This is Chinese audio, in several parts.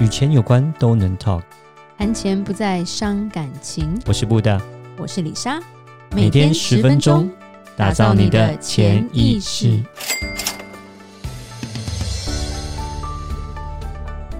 与钱有关都能 talk，谈钱不再伤感情。我是布大，我是李莎，每天十分钟，打造你的潜意识，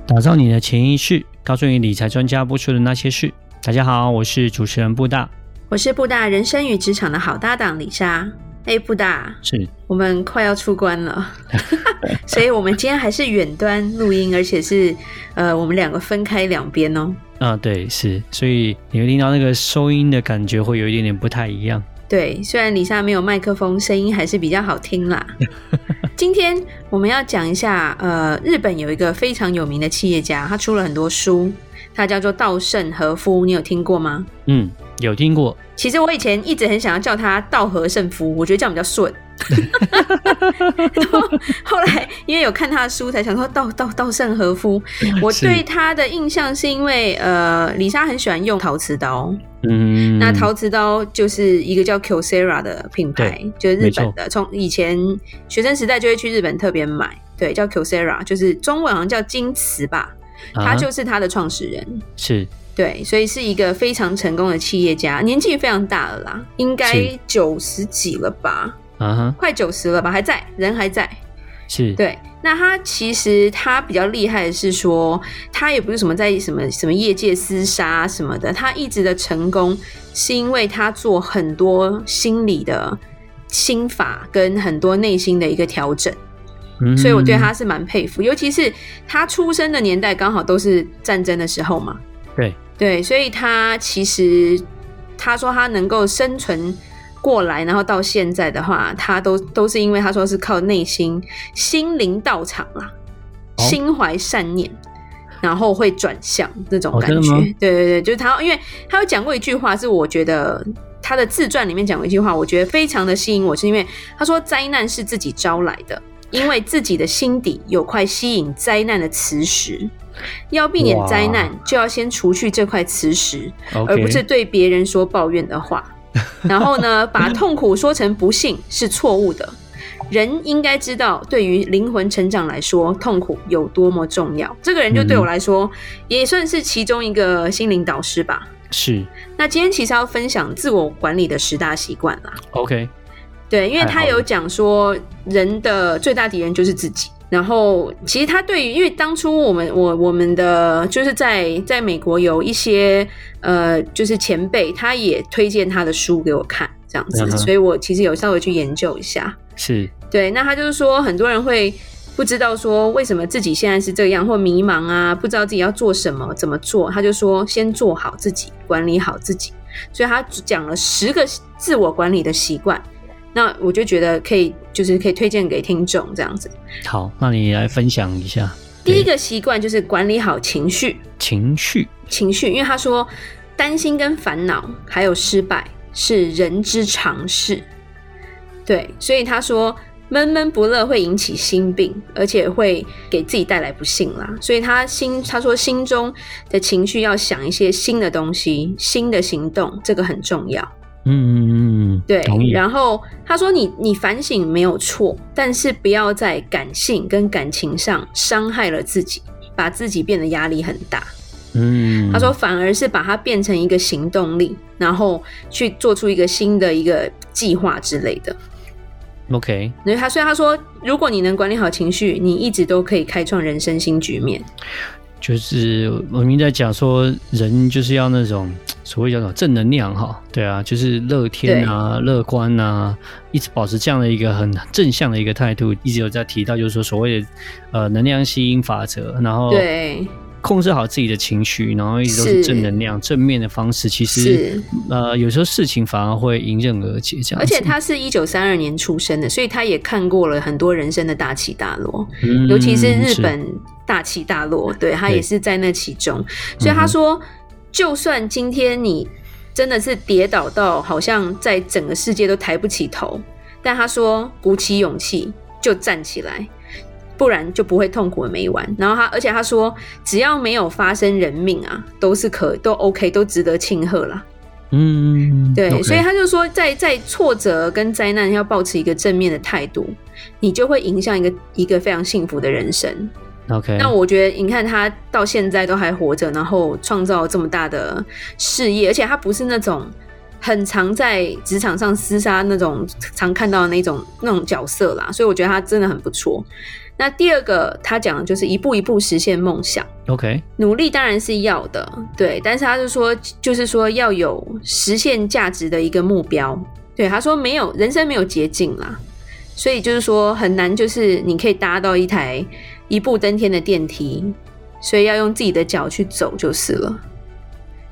打造你的潜意识，告诉你理财专家播出的那些事。大家好，我是主持人布大，我是布大人生与职场的好搭档李莎。哎，布大，是。我们快要出关了，所以我们今天还是远端录音，而且是呃，我们两个分开两边哦。啊，对，是，所以你会听到那个收音的感觉会有一点点不太一样。对，虽然李莎没有麦克风，声音还是比较好听啦。今天我们要讲一下，呃，日本有一个非常有名的企业家，他出了很多书，他叫做稻盛和夫，你有听过吗？嗯。有听过，其实我以前一直很想要叫他稻和盛夫，我觉得这样比较顺。后，后来因为有看他的书，才想说稻稻稻盛和夫。我对他的印象是因为呃，李莎很喜欢用陶瓷刀。嗯，那陶瓷刀就是一个叫 Kyocera 的品牌，就是日本的。从以前学生时代就会去日本特别买，对，叫 Kyocera，就是中文好像叫金瓷吧。他就是他的创始人。是。对，所以是一个非常成功的企业家，年纪非常大了啦，应该九十几了吧？快九十了吧？还在，人还在。是，对。那他其实他比较厉害的是说，他也不是什么在什么什么业界厮杀什么的，他一直的成功是因为他做很多心理的心法跟很多内心的一个调整。嗯，所以我对他是蛮佩服，尤其是他出生的年代刚好都是战争的时候嘛。对。对，所以他其实他说他能够生存过来，然后到现在的话，他都都是因为他说是靠内心心灵道场啦，哦、心怀善念，然后会转向那种感觉。哦、对对对，就是他，因为他有讲过一句话，是我觉得他的自传里面讲过一句话，我觉得非常的吸引我，是因为他说灾难是自己招来的，因为自己的心底有块吸引灾难的磁石。要避免灾难，就要先除去这块磁石而不是对别人说抱怨的话。然后呢，把痛苦说成不幸是错误的。人应该知道，对于灵魂成长来说，痛苦有多么重要。这个人就对我来说，也算是其中一个心灵导师吧。是。那今天其实要分享自我管理的十大习惯啦。OK。对，因为他有讲说，人的最大敌人就是自己。然后，其实他对于，因为当初我们我我们的就是在在美国有一些呃，就是前辈，他也推荐他的书给我看，这样子，所以我其实有稍微去研究一下。是，对，那他就是说，很多人会不知道说为什么自己现在是这样，或迷茫啊，不知道自己要做什么，怎么做，他就说先做好自己，管理好自己，所以他讲了十个自我管理的习惯。那我就觉得可以，就是可以推荐给听众这样子。好，那你来分享一下。第一个习惯就是管理好情绪。情绪，情绪，因为他说担心跟烦恼还有失败是人之常事。对，所以他说闷闷不乐会引起心病，而且会给自己带来不幸啦。所以他心，他说心中的情绪要想一些新的东西、新的行动，这个很重要。嗯嗯嗯，对。然后他说你：“你你反省没有错，但是不要在感性跟感情上伤害了自己，把自己变得压力很大。”嗯，他说反而是把它变成一个行动力，然后去做出一个新的一个计划之类的。OK，所以他所以他说，如果你能管理好情绪，你一直都可以开创人生新局面。就是我们在讲说，人就是要那种 所谓叫做正能量哈，对啊，就是乐天啊、乐观啊，一直保持这样的一个很正向的一个态度，一直有在提到，就是说所谓的呃能量吸引法则，然后对。控制好自己的情绪，然后一直都是正能量、正面的方式。其实，呃，有时候事情反而会迎刃而解。这样，而且他是一九三二年出生的，所以他也看过了很多人生的大起大落，嗯、尤其是日本大起大落，对，他也是在那其中。所以他说，就算今天你真的是跌倒到好像在整个世界都抬不起头，但他说，鼓起勇气就站起来。不然就不会痛苦的没完。然后他，而且他说，只要没有发生人命啊，都是可都 OK，都值得庆贺啦。嗯，对，okay. 所以他就说在，在在挫折跟灾难要保持一个正面的态度，你就会迎向一个一个非常幸福的人生。OK，那我觉得你看他到现在都还活着，然后创造这么大的事业，而且他不是那种很常在职场上厮杀那种常看到的那种那种角色啦，所以我觉得他真的很不错。那第二个他讲的就是一步一步实现梦想。OK，努力当然是要的，对，但是他就说，就是说要有实现价值的一个目标。对，他说没有人生没有捷径啦，所以就是说很难，就是你可以搭到一台一步登天的电梯，所以要用自己的脚去走就是了。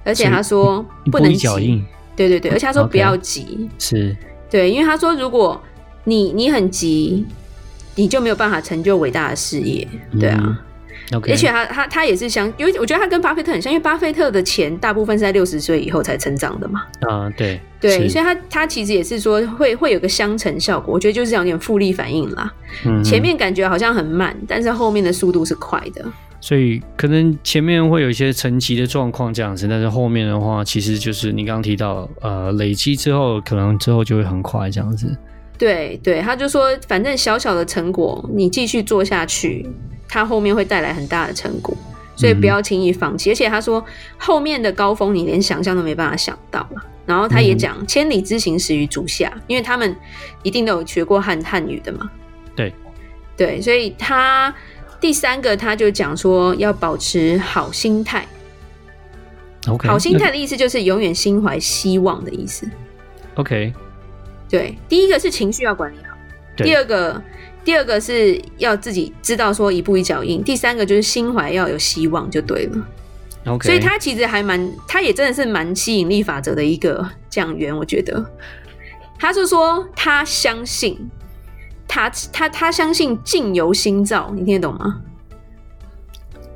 而且他说不能急，对对对，而且他说不要急，是对，因为他说如果你你很急。你就没有办法成就伟大的事业，对啊。嗯 okay. 而且他他他也是相，因为我觉得他跟巴菲特很像，因为巴菲特的钱大部分是在六十岁以后才成长的嘛。啊，对对，所以他他其实也是说会会有个相乘效果，我觉得就是有点复利反应啦。嗯，前面感觉好像很慢，但是后面的速度是快的。所以可能前面会有一些沉寂的状况这样子，但是后面的话，其实就是你刚刚提到，呃，累积之后，可能之后就会很快这样子。对对，他就说，反正小小的成果，你继续做下去，他后面会带来很大的成果，所以不要轻易放弃。嗯、而且他说，后面的高峰你连想象都没办法想到嘛。然后他也讲，嗯、千里之行始于足下，因为他们一定都有学过汉汉语的嘛。对对，所以他第三个他就讲说，要保持好心态。OK，好心态的意思就是永远心怀希望的意思。OK。对，第一个是情绪要管理好，第二个，第二个是要自己知道说一步一脚印，第三个就是心怀要有希望就对了。OK，所以他其实还蛮，他也真的是蛮吸引力法则的一个讲员，我觉得。他是说他相信，他他他相信境由心造，你听得懂吗？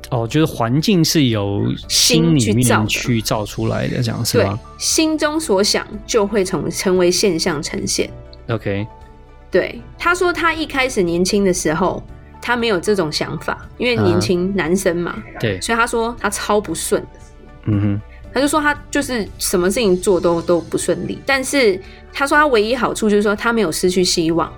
哦，就是环境是由心里面去造出来的，这样是吗？心中所想就会成成为现象呈现。OK，对，他说他一开始年轻的时候，他没有这种想法，因为年轻男生嘛，啊、对，所以他说他超不顺的。嗯哼，他就说他就是什么事情做都都不顺利，但是他说他唯一好处就是说他没有失去希望，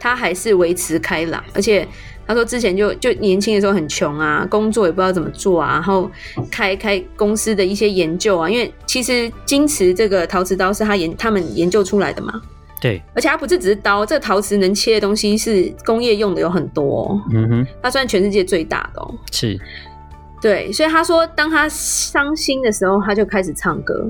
他还是维持开朗，而且。他说之前就就年轻的时候很穷啊，工作也不知道怎么做啊，然后开开公司的一些研究啊，因为其实金瓷这个陶瓷刀是他研他们研究出来的嘛。对，而且它不是只是刀，这个陶瓷能切的东西是工业用的有很多。哦嗯哼，它算全世界最大的哦。是，对，所以他说当他伤心的时候，他就开始唱歌，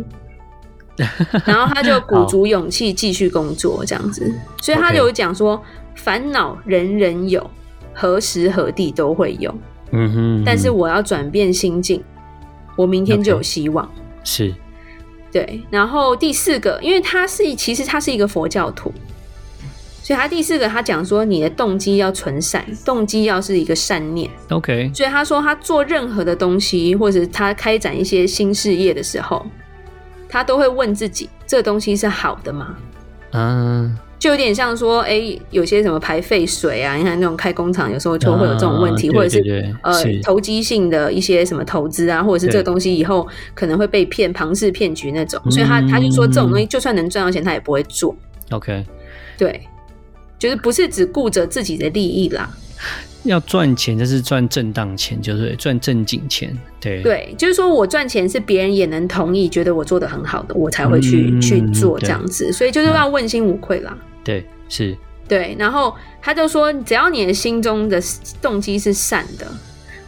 然后他就鼓足勇气继续工作这样子，所以他就有讲说烦恼人人有。何时何地都会有，嗯哼，嗯哼，但是我要转变心境，我明天就有希望。Okay. 是，对。然后第四个，因为他是其实他是一个佛教徒，所以他第四个他讲说，你的动机要纯善，动机要是一个善念。OK。所以他说他做任何的东西，或者他开展一些新事业的时候，他都会问自己，这个东西是好的吗？嗯。就有点像说，哎、欸，有些什么排废水啊，你看那种开工厂，有时候就会有这种问题，啊、或者是呃是投机性的一些什么投资啊，或者是这个东西以后可能会被骗，庞氏骗局那种，所以他他就说这种东西就算能赚到钱，他也不会做。OK，对，就是不是只顾着自己的利益啦。要赚钱就是赚正当钱，就是赚正经钱。对对，就是说我赚钱是别人也能同意，觉得我做的很好的，我才会去、嗯、去做这样子。所以就是要问心无愧啦。对，是。对，然后他就说，只要你的心中的动机是善的，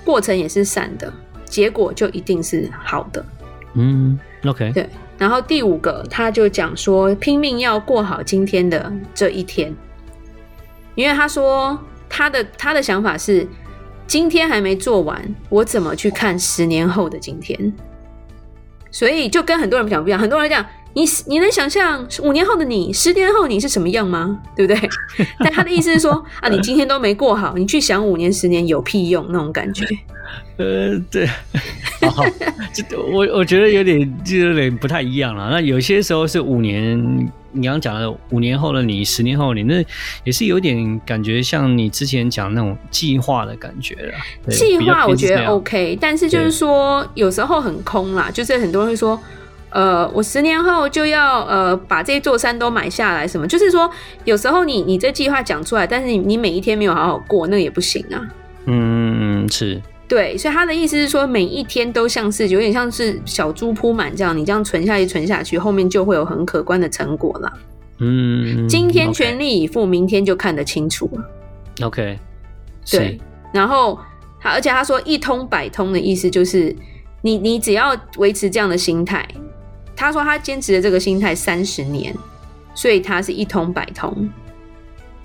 过程也是善的，结果就一定是好的。嗯，OK。对，然后第五个，他就讲说，拼命要过好今天的这一天，因为他说。他的他的想法是，今天还没做完，我怎么去看十年后的今天？所以就跟很多人讲不一样，很多人讲，你你能想象五年后的你，十年后你是什么样吗？对不对？但他的意思是说，啊，你今天都没过好，你去想五年、十年有屁用那种感觉。呃，对，我我觉得有点就有点不太一样了。那有些时候是五年，你刚刚讲的五年后的你，十年后的你，那也是有点感觉像你之前讲那种计划的感觉了。计划我觉得 OK，但是就是说有时候很空啦，就是很多人会说，呃，我十年后就要呃把这座山都买下来，什么？就是说有时候你你这计划讲出来，但是你你每一天没有好好过，那也不行啊。嗯。是。对，所以他的意思是说，每一天都像是有点像是小猪铺满这样，你这样存下去，存下去，后面就会有很可观的成果了。嗯，今天全力以赴.明天就看得清楚了。OK，对，然后他而且他说一通百通的意思就是，你你只要维持这样的心态，他说他坚持的这个心态三十年，所以他是一通百通。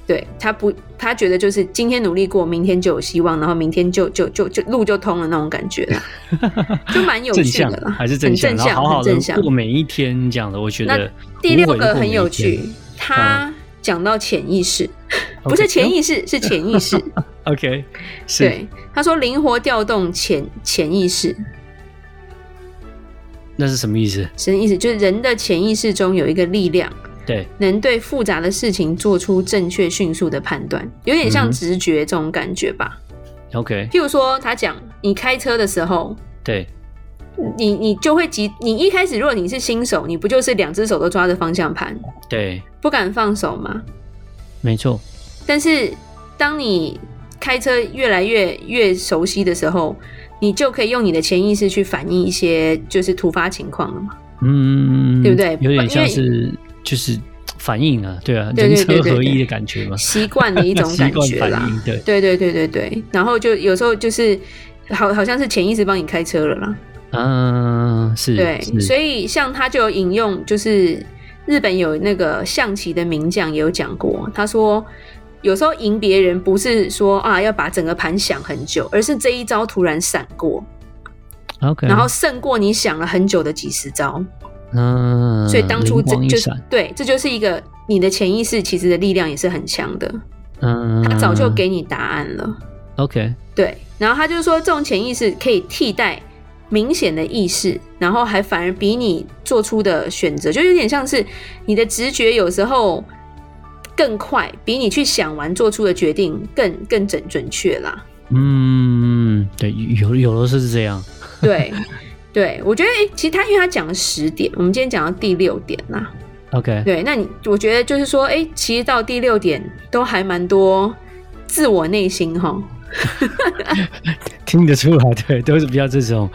对，他不，他觉得就是今天努力过，明天就有希望，然后明天就就就就路就通了那种感觉了，就蛮有趣的了，还是正向，很正向，好好正向过每一天这样的。我觉得那第六个很有趣，他讲到潜意识，嗯、不是潜意识.是潜意识。OK，对，他说灵活调动潜潜意识，那是什么意思？什么意思？就是人的潜意识中有一个力量。对，能对复杂的事情做出正确、迅速的判断，有点像直觉这种感觉吧。嗯、OK，譬如说，他讲你开车的时候，对，你你就会急。你一开始如果你是新手，你不就是两只手都抓着方向盘，对，不敢放手吗？没错。但是当你开车越来越越熟悉的时候，你就可以用你的潜意识去反映一些就是突发情况了嘛。嗯，对不对？有点像是。就是反应啊，对啊，人车合一的感觉嘛，习惯的一种 感觉啦。对，对对对对对。然后就有时候就是好，好像是潜意识帮你开车了啦。嗯，是。对，所以像他就有引用，就是日本有那个象棋的名将也有讲过，他说有时候赢别人不是说啊要把整个盘想很久，而是这一招突然闪过，OK，然后胜过你想了很久的几十招。嗯，所以当初这就是对，这就是一个你的潜意识其实的力量也是很强的。嗯，他早就给你答案了。OK，对，然后他就说这种潜意识可以替代明显的意识，然后还反而比你做出的选择就有点像是你的直觉有时候更快，比你去想完做出的决定更更准准确啦。嗯，对，有有的是这样。对。对，我觉得，哎，其实他因为他讲了十点，我们今天讲到第六点啦。OK，对，那你我觉得就是说，哎，其实到第六点都还蛮多自我内心哈，听得出来，对，都是比较这种，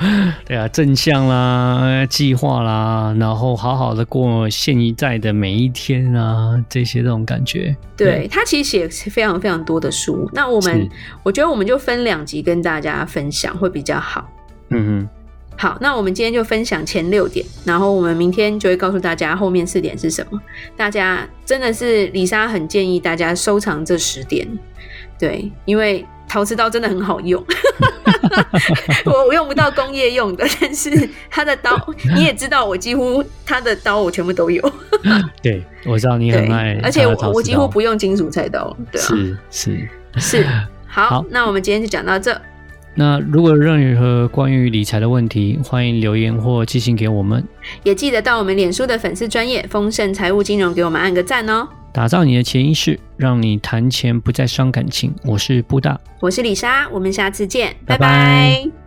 对啊，正向啦，计划啦，然后好好的过现在的每一天啊，这些这种感觉。对，对他其实写非常非常多的书，那我们我觉得我们就分两集跟大家分享会比较好。嗯哼。好，那我们今天就分享前六点，然后我们明天就会告诉大家后面四点是什么。大家真的是李莎很建议大家收藏这十点，对，因为陶瓷刀真的很好用，我用不到工业用的，但是它的刀你也知道，我几乎它的刀我全部都有。对，我知道你很爱，而且我我几乎不用金属菜刀，对啊，是是。是，好，好，那我们今天就讲到这。那如果有任何关于理财的问题，欢迎留言或寄信给我们，也记得到我们脸书的粉丝专业丰盛财务金融给我们按个赞哦。打造你的潜意识，让你谈钱不再伤感情。我是布大，我是李莎，我们下次见，拜拜。拜拜。